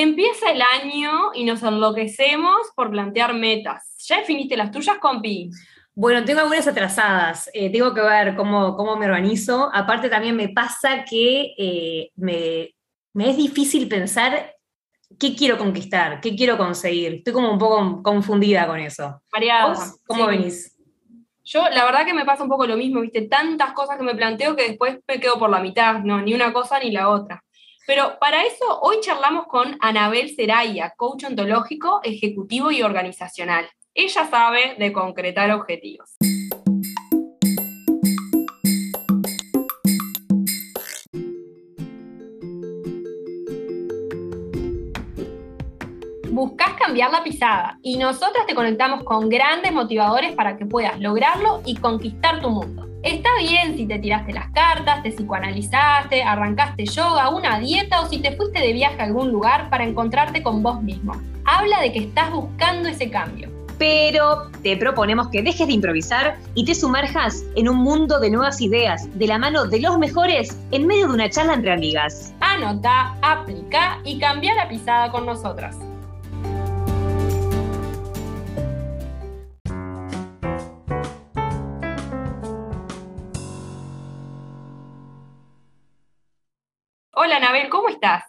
Empieza el año y nos enloquecemos por plantear metas. ¿Ya definiste las tuyas, compi? Bueno, tengo algunas atrasadas. Eh, tengo que ver cómo, cómo, me organizo. Aparte, también me pasa que eh, me, me, es difícil pensar qué quiero conquistar, qué quiero conseguir. Estoy como un poco confundida con eso. María, ¿Cómo venís? Yo, la verdad que me pasa un poco lo mismo, viste, tantas cosas que me planteo que después me quedo por la mitad, no, ni una cosa ni la otra. Pero para eso hoy charlamos con Anabel Seraya, coach ontológico, ejecutivo y organizacional. Ella sabe de concretar objetivos. buscas cambiar la pisada y nosotras te conectamos con grandes motivadores para que puedas lograrlo y conquistar tu mundo. Está bien si te tiraste las cartas, te psicoanalizaste, arrancaste yoga, una dieta o si te fuiste de viaje a algún lugar para encontrarte con vos mismo. Habla de que estás buscando ese cambio. Pero te proponemos que dejes de improvisar y te sumerjas en un mundo de nuevas ideas, de la mano de los mejores, en medio de una charla entre amigas. Anota, aplica y cambia la pisada con nosotras. Hola, Anabel, ¿cómo estás?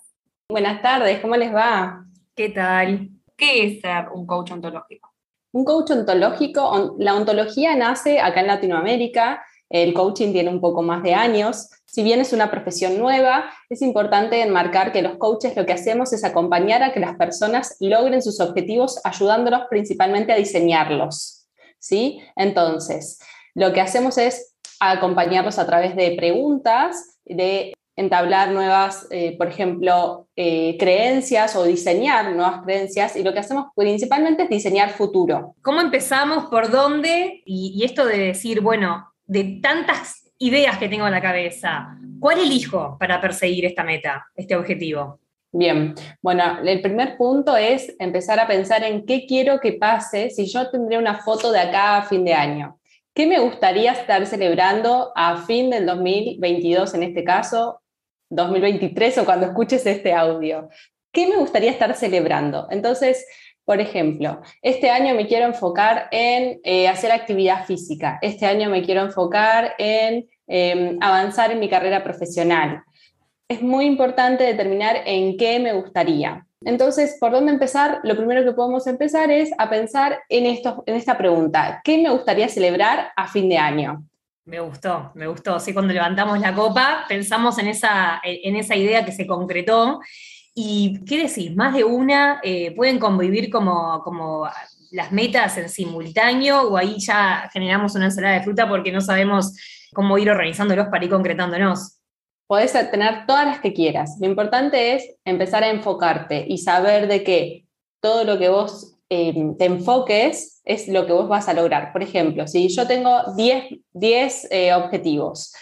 Buenas tardes, ¿cómo les va? ¿Qué tal? ¿Qué es ser un coach ontológico? Un coach ontológico, la ontología nace acá en Latinoamérica, el coaching tiene un poco más de años. Si bien es una profesión nueva, es importante enmarcar que los coaches lo que hacemos es acompañar a que las personas logren sus objetivos ayudándolos principalmente a diseñarlos. ¿sí? Entonces, lo que hacemos es acompañarlos a través de preguntas, de entablar nuevas, eh, por ejemplo, eh, creencias o diseñar nuevas creencias y lo que hacemos principalmente es diseñar futuro. ¿Cómo empezamos? ¿Por dónde? Y, esto de decir, bueno, de tantas ideas que tengo en la cabeza, ¿cuál elijo para perseguir esta meta, este objetivo? Bien, bueno, el primer punto es empezar a pensar en qué quiero que pase si yo tendría una foto de acá a fin de año. ¿Qué me gustaría estar celebrando a fin del 2022 en este caso 2023 o cuando escuches este audio. ¿Qué me gustaría estar celebrando? Entonces, por ejemplo, este año me quiero enfocar en eh, hacer actividad física, este año me quiero enfocar en em, avanzar en mi carrera profesional. Es muy importante determinar en qué me gustaría. Entonces, ¿por dónde empezar? Lo primero que podemos empezar es a pensar en, esto, en esta pregunta. ¿Qué me gustaría celebrar a fin de año? Me gustó, me gustó. Sí, cuando levantamos la copa pensamos en esa, en esa idea que se concretó. ¿Y qué decís? ¿Más de una eh, pueden convivir como, como las metas en simultáneo o ahí ya generamos una ensalada de fruta porque no sabemos cómo ir organizándolos para ir concretándonos? Podés tener todas las que quieras. Lo importante es empezar a enfocarte y saber de que todo lo que vos eh, te enfoques es lo que vos vas a lograr. Por ejemplo, si yo tengo 10, eh, objetivos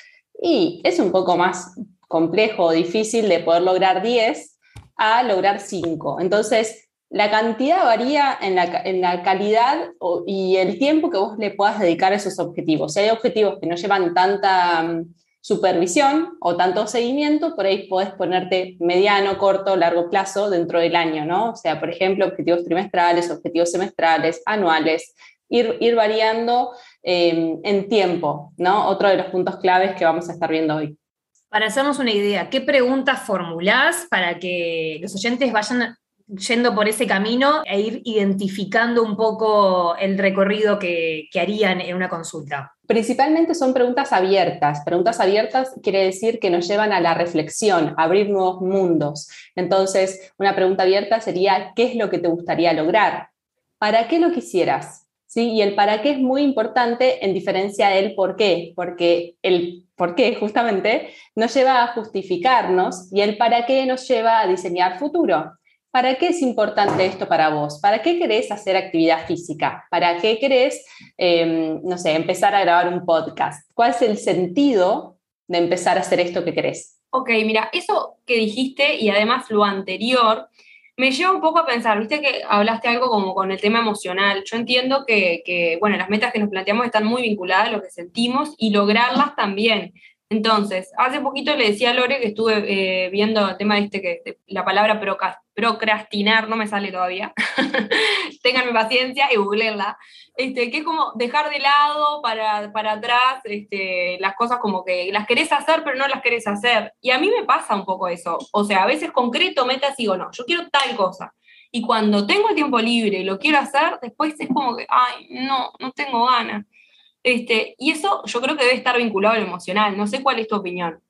y es un poco más complejo o difícil de poder lograr 10 a lograr 5. Entonces, la cantidad varía en la, en la calidad y el tiempo que vos le puedas dedicar a esos objetivos. Si hay objetivos que no llevan tanta mm, supervisión o tanto seguimiento, por ahí podés ponerte mediano, corto, largo plazo dentro del año, ¿no? O sea, por ejemplo, objetivos trimestrales, objetivos semestrales, anuales, ir, ir variando em, en tiempo, ¿no? Otro de los puntos claves que vamos a estar viendo hoy. Para hacernos una idea, ¿qué preguntas formulás para que los oyentes vayan yendo por ese camino e ir identificando un poco el recorrido que, que harían en una consulta? Principalmente son preguntas abiertas. Preguntas abiertas quiere decir que nos llevan a la reflexión, a abrir nuevos mundos. Entonces, una pregunta abierta sería, ¿qué es lo que te gustaría lograr? ¿Para qué lo quisieras? ¿Sí? Y el para qué es muy importante en diferencia del por qué, porque el por qué justamente nos lleva a justificarnos y el para qué nos lleva a diseñar futuro. ¿Para qué es importante esto para vos? ¿Para qué querés hacer actividad física? ¿Para qué querés, em, no sé, empezar a grabar un podcast? ¿Cuál es el sentido de empezar a hacer esto que querés? Ok, mira, eso que dijiste y además lo anterior, me lleva un poco a pensar, viste que hablaste algo como con el tema emocional. Yo entiendo que, que, bueno, las metas que nos planteamos están muy vinculadas a lo que sentimos y lograrlas también. Entonces, hace poquito le decía a Lore que estuve eh, viendo el tema este, que la palabra procrastinar no me sale todavía. Ténganme paciencia y googleenla. Este, que es como dejar de lado para, para atrás este, las cosas como que las querés hacer, pero no las querés hacer. Y a mí me pasa un poco eso. O sea, a veces concreto metas y digo, no, yo quiero tal cosa. Y cuando tengo el tiempo libre y lo quiero hacer, después es como que, ay, no, no tengo ganas. Este, y eso yo creo que debe estar vinculado al emocional. No sé cuál es tu opinión.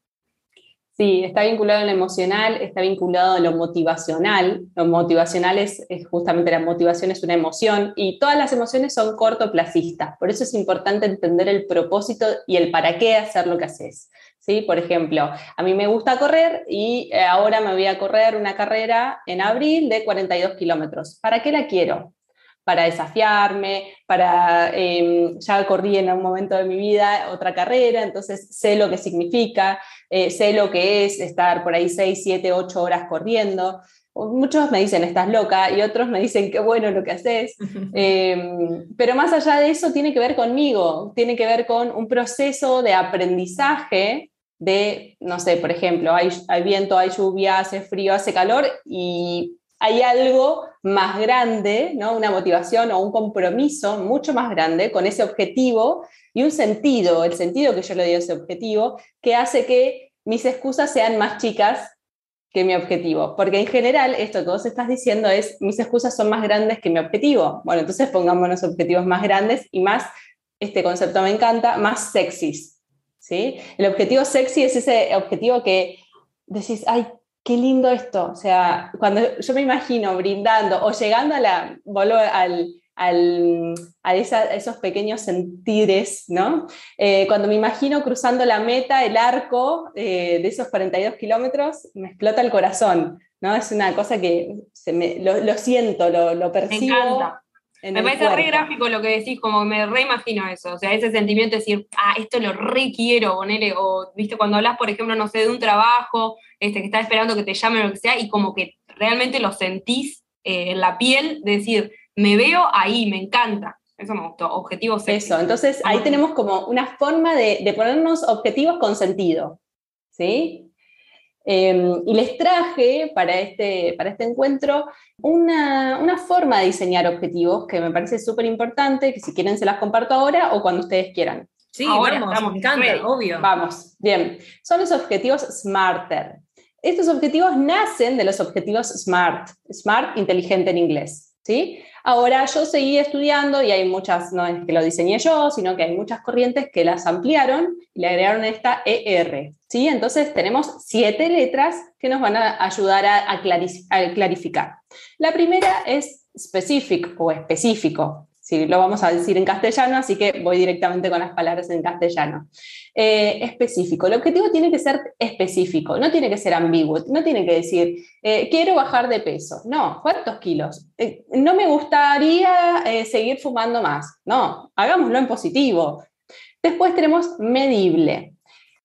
Sí, está vinculado a lo emocional, está vinculado a lo motivacional. Lo motivacional es, justamente la motivación es una emoción y todas las emociones son cortoplacistas. Por eso es importante entender el propósito y el para qué hacer lo que haces. ¿Sí? Por ejemplo, a mí me gusta correr y eh, ahora me voy a correr una carrera en abril de 42 kilómetros. ¿Para qué la quiero? Para desafiarme, para, em, ya corrí en un momento de mi vida otra carrera, entonces sé lo que significa, eh, sé lo que es estar por ahí 6, 7, 8 horas corriendo. Muchos me dicen, estás loca, y otros me dicen, qué bueno lo que haces. Em, pero más allá de eso, tiene que ver conmigo, tiene que ver con un proceso de aprendizaje de, no sé, por ejemplo, hay, hay viento, hay lluvia, hace frío, hace calor, y hay algo más grande, ¿no? una motivación o un compromiso mucho más grande con ese objetivo y un sentido, el sentido que yo le doy a ese objetivo, que hace que mis excusas sean más chicas que mi objetivo. Porque en general, esto que vos estás diciendo es, mis excusas son más grandes que mi objetivo. Bueno, entonces pongámonos objetivos más grandes y más, este concepto me encanta, más sexys. ¿sí? El objetivo sexy es ese objetivo que decís, ay, qué lindo esto. O sea, cuando yo me imagino brindando o llegando a la, al, al, a, esos pequeños sentires, ¿no? Eh, cuando me imagino cruzando la meta, el arco eh, de esos 42 kilómetros, me explota el corazón, ¿no? Es una cosa que se me, lo, siento, lo, lo percibo. Me parece re gráfico lo que decís, como me reimagino eso, o sea, ese sentimiento de decir, ah, esto lo requiero, ponele, o, viste, cuando hablas, por ejemplo, no sé, de un trabajo, este, que estás esperando que te llamen o lo que sea, y como que realmente lo sentís eh, en la piel, de decir, me veo ahí, me encanta. Eso me gustó, objetivos. Eso, entonces ahí tenemos como una forma de, de ponernos objetivos con sentido, ¿sí? Em, y les traje para este, para este encuentro una, una forma de diseñar objetivos que me parece súper importante, que si quieren se las comparto ahora o cuando ustedes quieran. Sí, ahora vamos, me encanta, obvio. Vamos, bien. Son los objetivos SMARTER. Estos objetivos nacen de los objetivos SMART, SMART inteligente en inglés. ¿Sí? Ahora yo seguí estudiando y hay muchas, no es que lo diseñé yo, sino que hay muchas corrientes que las ampliaron y le agregaron esta ER. ¿sí? Entonces tenemos siete letras que nos van a ayudar a, a clarificar. La primera es specific o específico. Sí, lo vamos a decir en castellano, así que voy directamente con las palabras en castellano. Eh, específico. El objetivo tiene que ser específico, no tiene que ser ambiguo, no tiene que decir, eh, quiero bajar de peso. No, ¿cuántos kilos? Eh, no me gustaría seguir fumando más. No, hagámoslo en positivo. Después tenemos medible.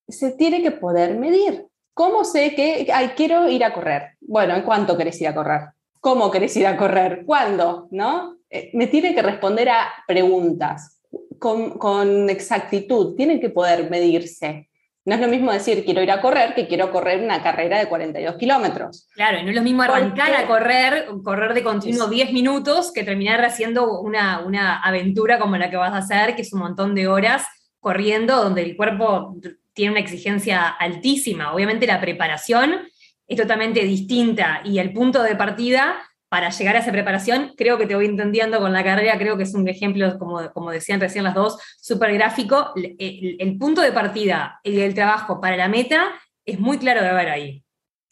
Se tiene que poder medir. ¿Cómo sé que quiero ir a correr? Bueno, ¿en cuánto querés ir a correr? ¿Cómo querés ir a correr? ¿Cuándo? ¿No? Eh, me tiene que responder a preguntas con, exactitud, tiene que poder medirse. No es lo mismo decir quiero ir a correr que quiero correr una carrera de 42 kilómetros. Claro, no es lo mismo arrancar a correr, correr de continuo 10 minutos, que terminar haciendo una, una aventura como la que vas a hacer, que es un montón de horas corriendo, donde el cuerpo tiene una exigencia altísima. Obviamente la preparación es totalmente distinta y el punto de partida para llegar a esa preparación, creo que te voy entendiendo con la carrera, creo que es un ejemplo, como, como decían recién las dos, súper gráfico. El, punto de partida y el trabajo para la meta es muy claro de ver ahí.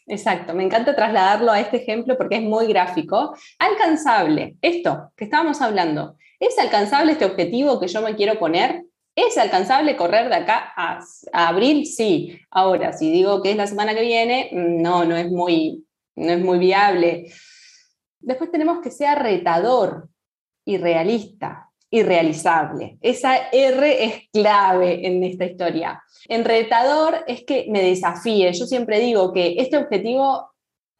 Exacto, me encanta trasladarlo a este ejemplo porque es muy gráfico. Alcanzable, esto que estábamos hablando, ¿es alcanzable este objetivo que yo me quiero poner? ¿Es alcanzable correr de acá a, a abril? Sí. Ahora, si digo que es la semana que viene, no, no es muy, no es muy viable. Después tenemos que sea retador y realista y realizable. Esa R es clave en esta historia. En retador es que me desafíe. Yo siempre digo que este objetivo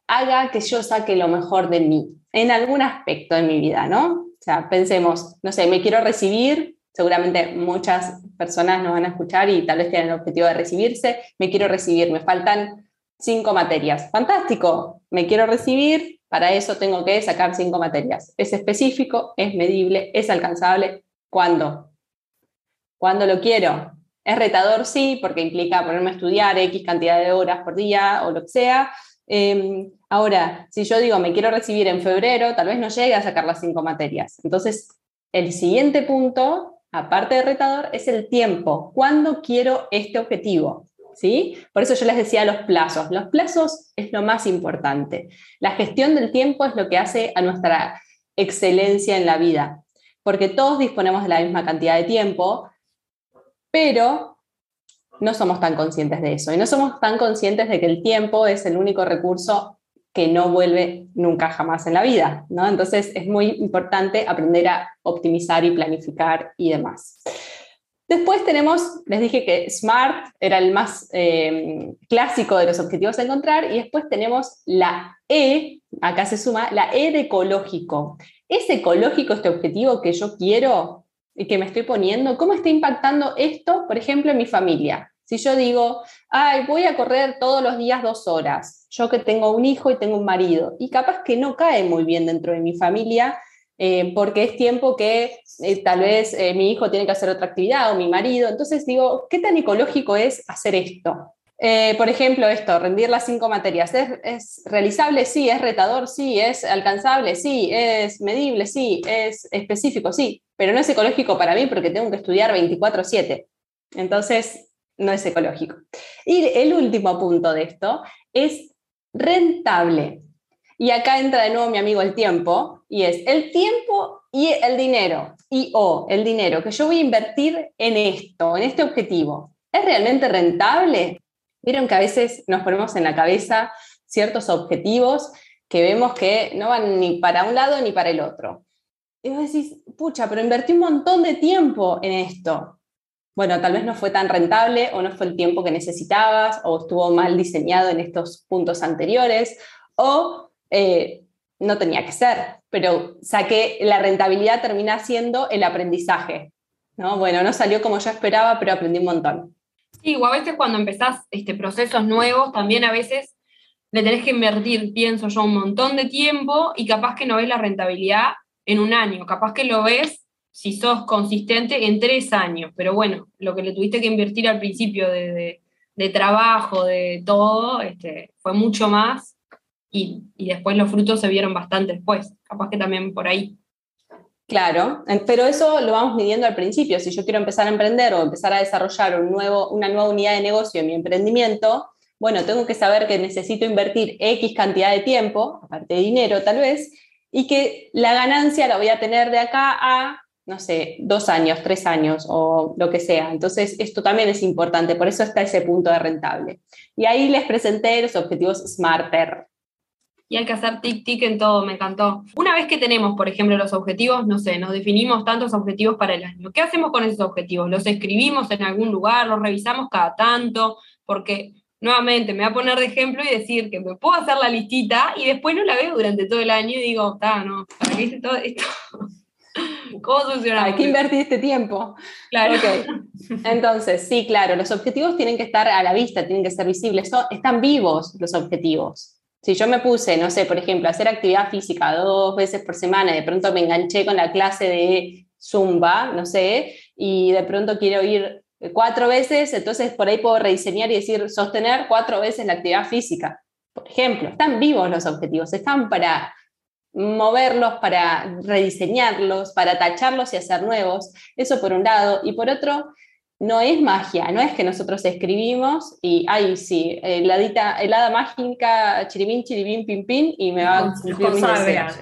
haga que yo saque lo mejor de mí en algún aspecto de mi vida, ¿no? O sea, pensemos, no sé, me quiero recibir seguramente muchas personas nos van a escuchar y tal vez tienen el objetivo de recibirse. Me quiero recibir, me faltan cinco materias. Fantástico, me quiero recibir, para eso tengo que sacar cinco materias. Es específico, es medible, es alcanzable. ¿Cuándo? ¿Cuándo lo quiero? ¿Es retador? Sí, porque implica ponerme a estudiar X cantidad de horas por día o lo que sea. Em, ahora, si yo digo me quiero recibir en febrero, tal vez no llegue a sacar las cinco materias. Entonces, el siguiente punto, aparte de retador, es el tiempo. ¿Cuándo quiero este objetivo? ¿Sí? Por eso yo les decía los plazos. Los plazos es lo más importante. La gestión del tiempo es lo que hace a nuestra excelencia en la vida, porque todos disponemos de la misma cantidad de tiempo, pero no somos tan conscientes de eso y no somos tan conscientes de que el tiempo es el único recurso que no vuelve nunca jamás en la vida, ¿no? Entonces es muy importante aprender a optimizar y planificar y demás. Después tenemos, les dije que SMART era el más eh, clásico de los objetivos a encontrar y después tenemos la E, acá se suma, la E de ecológico. ¿Es ecológico este objetivo que yo quiero y que me estoy poniendo? ¿Cómo está impactando esto, por ejemplo, en mi familia? Si yo digo, ay, voy a correr todos los días dos horas, yo que tengo un hijo y tengo un marido, y capaz que no cae muy bien dentro de mi familia, eh, porque es tiempo que eh, tal vez eh, mi hijo tiene que hacer otra actividad o mi marido. Entonces digo, ¿qué tan ecológico es hacer esto? por ejemplo, esto, rendir las cinco materias. ¿Es, ¿Es, realizable? Sí. ¿Es retador? Sí. ¿Es alcanzable? Sí. ¿Es medible? Sí. ¿Es específico? Sí. Pero no es ecológico para mí porque tengo que estudiar 24/7. Entonces, no es ecológico. Y el último punto de esto es rentable. Y acá entra de nuevo mi amigo el tiempo, y es el tiempo y el dinero, y o el dinero que yo voy a invertir en esto, en este objetivo. ¿Es realmente rentable? Vieron que a veces nos ponemos en la cabeza ciertos objetivos que vemos que no van ni para un lado ni para el otro. Y vos decís, pucha, pero invertí un montón de tiempo en esto bueno, tal vez no fue tan rentable o no fue el tiempo que necesitabas o estuvo mal diseñado en estos puntos anteriores o eh, no tenía que ser, pero saqué, la rentabilidad termina siendo el aprendizaje. ¿no? Bueno, no salió como yo esperaba, pero aprendí un montón. Sí, o a veces cuando empezás este, procesos nuevos, también a veces le tenés que invertir, pienso yo, un montón de tiempo y capaz que no ves la rentabilidad en un año, capaz que lo ves si sos consistente en tres años, pero bueno, lo que le tuviste que invertir al principio de, trabajo, de todo, este, fue mucho más y, después los frutos se vieron bastante después, capaz que también por ahí. Claro, pero eso lo vamos midiendo al principio. Si yo quiero empezar a emprender o empezar a desarrollar un nuevo, una nueva unidad de negocio en mi emprendimiento, bueno, tengo que saber que necesito invertir X cantidad de tiempo, aparte de dinero tal vez, y que la ganancia la voy a tener de acá a no sé, dos años, tres años o lo que sea. Entonces, esto también es importante, por eso está ese punto de rentable. Y ahí les presenté los objetivos Smarter. Y hay que hacer tic-tic en todo, me encantó. Una vez que tenemos, por ejemplo, los objetivos, no sé, nos definimos tantos objetivos para el año. ¿Qué hacemos con esos objetivos? ¿Los escribimos en algún lugar? ¿Los revisamos cada tanto? Porque nuevamente me voy a poner de ejemplo y decir que me puedo hacer la listita y después no la veo durante todo el año y digo, está, no, ¿para qué hice todo esto? ¿Cómo funciona? Hay que invertir este tiempo. Claro. Entonces, sí, claro, los objetivos tienen que estar a la vista, tienen que ser visibles. están vivos los objetivos. Si yo me puse, no sé, por ejemplo, hacer actividad física dos veces por semana y de pronto me enganché con la clase de Zumba, no sé, y de pronto quiero ir cuatro veces, entonces por ahí puedo rediseñar y decir sostener cuatro veces la actividad física. Por ejemplo, están vivos los objetivos, están para moverlos, para rediseñarlos, para tacharlos y hacer nuevos. Eso por un lado. Y por otro, no es magia, no es que nosotros escribimos y, ay, sí, el hada mágica, chiribín, chiribín, pim, pim, y me va a cumplir mis deseos.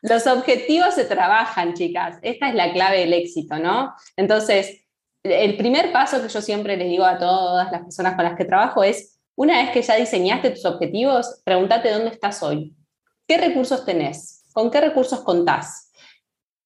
Los objetivos se trabajan, chicas. Esta es la clave del éxito, ¿no? Entonces, el primer paso que yo siempre les digo a todas las personas con las que trabajo es, una vez que ya diseñaste tus objetivos, pregúntate dónde estás hoy. ¿Qué recursos tenés? ¿Con qué recursos contás?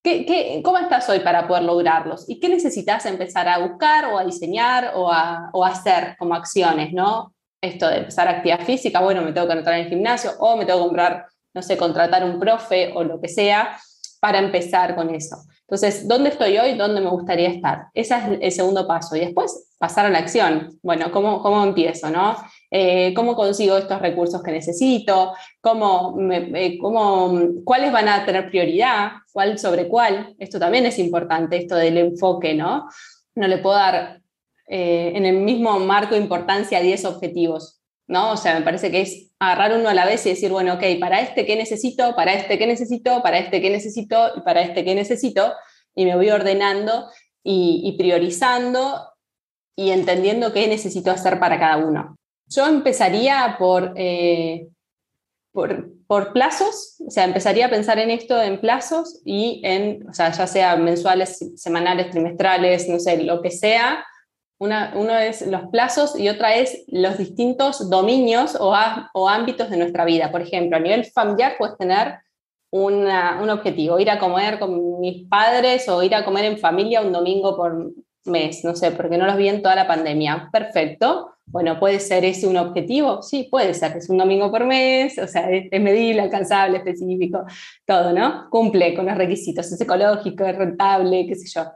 ¿Qué, cómo estás hoy para poder lograrlos? ¿Y qué necesitas empezar a buscar o a diseñar o a, hacer como acciones? ¿no? Esto de empezar actividad física, bueno, me tengo que anotar en el gimnasio o me tengo que comprar, no sé, contratar un profe o lo que sea para empezar con eso. Entonces, ¿dónde estoy hoy? ¿Dónde me gustaría estar? Ese es el segundo paso. Y después pasar a la acción. Bueno, ¿cómo, cómo empiezo? ¿no? Eh, ¿Cómo consigo estos recursos que necesito? ¿Cómo, cómo, ¿Cuáles van a tener prioridad? ¿Cuál sobre cuál? Esto también es importante, esto del enfoque, ¿no? No le puedo dar eh, en el mismo marco de importancia 10 objetivos, ¿no? O sea, me parece que es agarrar uno a la vez y decir, bueno, ok, para este qué necesito, para este qué necesito, para este qué necesito y para este qué necesito, y me voy ordenando y, priorizando y entendiendo qué necesito hacer para cada uno. Yo empezaría por, eh, por, por, plazos, o sea, empezaría a pensar en esto en plazos y en, o sea, ya sea mensuales, semanales, trimestrales, no sé, lo que sea, una, uno es los plazos y otra es los distintos dominios o, o, ámbitos de nuestra vida. Por ejemplo, a nivel familiar puedes tener una, un objetivo, ir a comer con mis padres o ir a comer en familia un domingo por mes, no sé, porque no los vi en toda la pandemia. Perfecto. Bueno, ¿puede ser ese un objetivo? Sí, puede ser, es un domingo por mes, o sea, es, medible, alcanzable, específico, todo, ¿no? Cumple con los requisitos, es ecológico, es rentable, qué sé yo,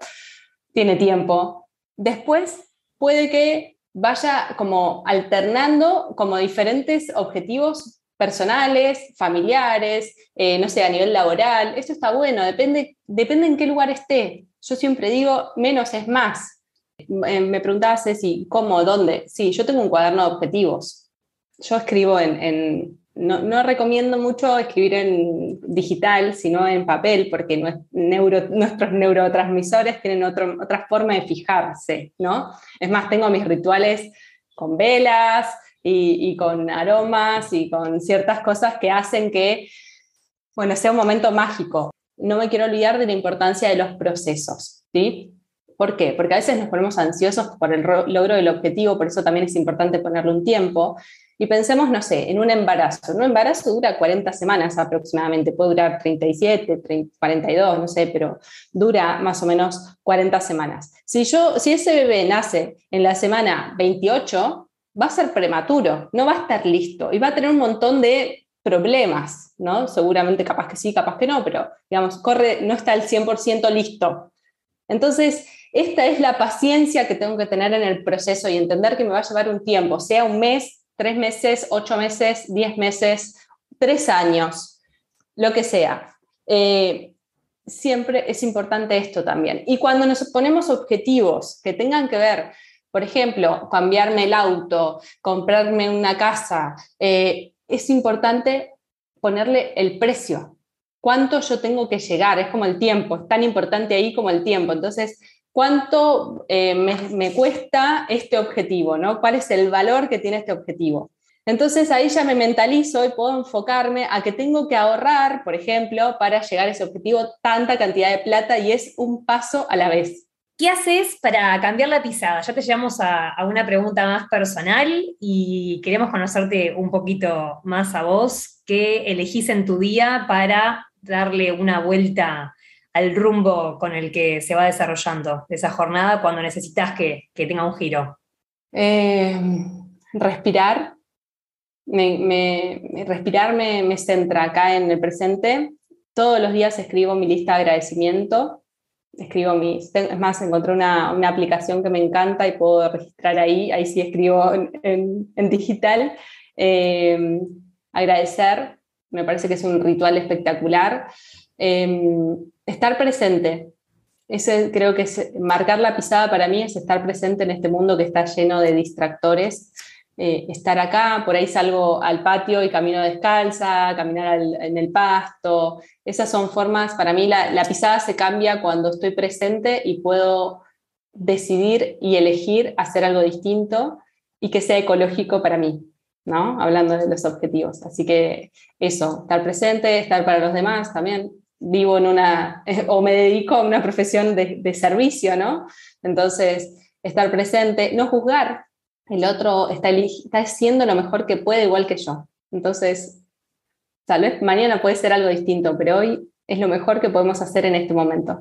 tiene tiempo. Después puede que vaya como alternando como diferentes objetivos personales, familiares, eh, no sé, a nivel laboral. Esto está bueno, depende, depende en qué lugar esté. Yo siempre digo, menos es más. Eh, me preguntaba Ceci, ¿cómo? ¿Dónde? Sí, yo tengo un cuaderno de objetivos. Yo escribo en, no, recomiendo mucho escribir en digital, sino en papel, porque nuestros neurotransmisores tienen otra forma de fijarse, ¿no? Es más, tengo mis rituales con velas y, con aromas y con ciertas cosas que hacen que, bueno, sea un momento mágico. No me quiero olvidar de la importancia de los procesos, ¿sí? ¿Por qué? Porque a veces nos ponemos ansiosos por el logro del objetivo, por eso también es importante ponerle un tiempo. Y pensemos, no sé, en un embarazo. Un embarazo dura 40 semanas aproximadamente, puede durar 37, 42, no sé, pero dura más o menos 40 semanas. Si, yo, si ese bebé nace en la semana 28, va a ser prematuro, no va a estar listo y va a tener un montón de problemas, ¿no? Seguramente capaz que sí, capaz que no, pero digamos, corre, no está al 100% listo. Entonces, esta es la paciencia que tengo que tener en el proceso y entender que me va a llevar un tiempo, sea un mes, tres meses, ocho meses, diez meses, tres años, lo que sea. Eh, siempre es importante esto también. Y cuando nos ponemos objetivos que tengan que ver, por ejemplo, cambiarme el auto, comprarme una casa, eh, es importante ponerle el precio. ¿Cuánto yo tengo que llegar? Es como el tiempo, es tan importante ahí como el tiempo. Entonces, cuánto eh, me, cuesta este objetivo, ¿no? ¿Cuál es el valor que tiene este objetivo? Entonces ahí ya me mentalizo y puedo enfocarme a que tengo que ahorrar, por ejemplo, para llegar a ese objetivo tanta cantidad de plata y es un paso a la vez. ¿Qué haces para cambiar la pisada? Ya te llevamos a, a, una pregunta más personal y queremos conocerte un poquito más a vos. ¿Qué elegís en tu día para darle una vuelta al rumbo con el que se va desarrollando esa jornada cuando necesitas que, tenga un giro? Eh, respirar. Me, respirar me, centra acá en el presente. Todos los días escribo mi lista de agradecimiento. Escribo mi, es más, encontré una, aplicación que me encanta y puedo registrar ahí. Ahí sí escribo en, digital. Eh, agradecer, me parece que es un ritual espectacular. Em, estar presente. Ese creo que es marcar la pisada para mí es estar presente en este mundo que está lleno de distractores. Eh, estar acá, por ahí salgo al patio y camino descalza, caminar en el pasto. Esas son formas, para mí la, la pisada se cambia cuando estoy presente y puedo decidir y elegir hacer algo distinto y que sea ecológico para mí. ¿no? Hablando de los objetivos. Así que eso, estar presente, estar para los demás también, vivo en una, o me dedico a una profesión de, servicio, ¿no? Entonces, estar presente, no juzgar, el otro está, está haciendo lo mejor que puede igual que yo. Entonces, tal vez mañana puede ser algo distinto, pero hoy es lo mejor que podemos hacer en este momento.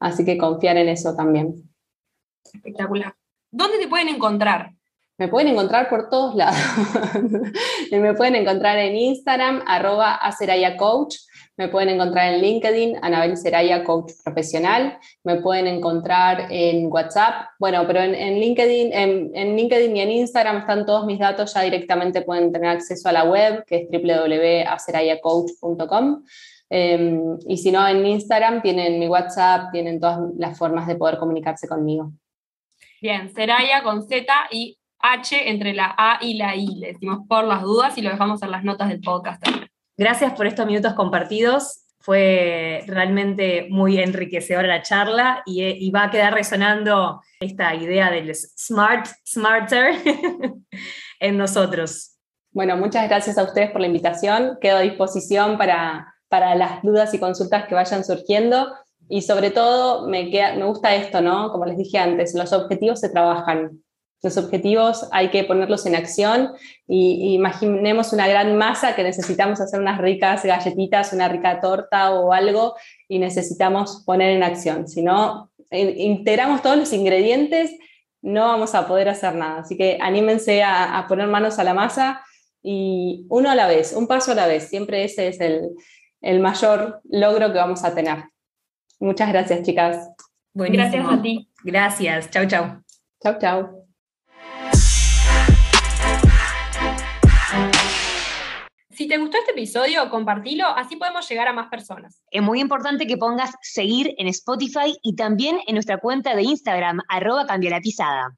Así que confiar en eso también. Espectacular. ¿Dónde te pueden encontrar? Me pueden encontrar por todos lados. me pueden encontrar en Instagram, arroba Coach. Me pueden encontrar en LinkedIn, Anabel Seraya, coach profesional. Me pueden encontrar en WhatsApp. Bueno, pero en, LinkedIn, en, LinkedIn y en Instagram están todos mis datos. Ya directamente pueden tener acceso a la web, que es www.acerayacoach.com. Em, y si no, en Instagram tienen mi WhatsApp, tienen todas las formas de poder comunicarse conmigo. Bien, Seraya con Z y H entre la A y la I. Le decimos por las dudas y lo dejamos en las notas del podcast también. Gracias por estos minutos compartidos. Fue realmente muy enriquecedora la charla y, va a quedar resonando esta idea del smart, smarter en nosotros. Bueno, muchas gracias a ustedes por la invitación. Quedo a disposición para, para las dudas y consultas que vayan surgiendo. Y sobre todo, me, me gusta esto, ¿no? Como les dije antes, los objetivos se trabajan. Los objetivos hay que ponerlos en acción y, imaginemos una gran masa que necesitamos hacer unas ricas galletitas, una rica torta o algo y necesitamos poner en acción. Si no integramos todos los ingredientes, no vamos a poder hacer nada. Así que anímense a, poner manos a la masa y uno a la vez, un paso a la vez. Siempre ese es el, el mayor logro que vamos a tener. Muchas gracias, chicas. Gracias a ti. Gracias. Chau, chau. Chau, chau. Si te gustó este episodio, compartilo, así podemos llegar a más personas. Es muy importante que pongas seguir en Spotify y también en nuestra cuenta de Instagram, arroba cambia la pisada.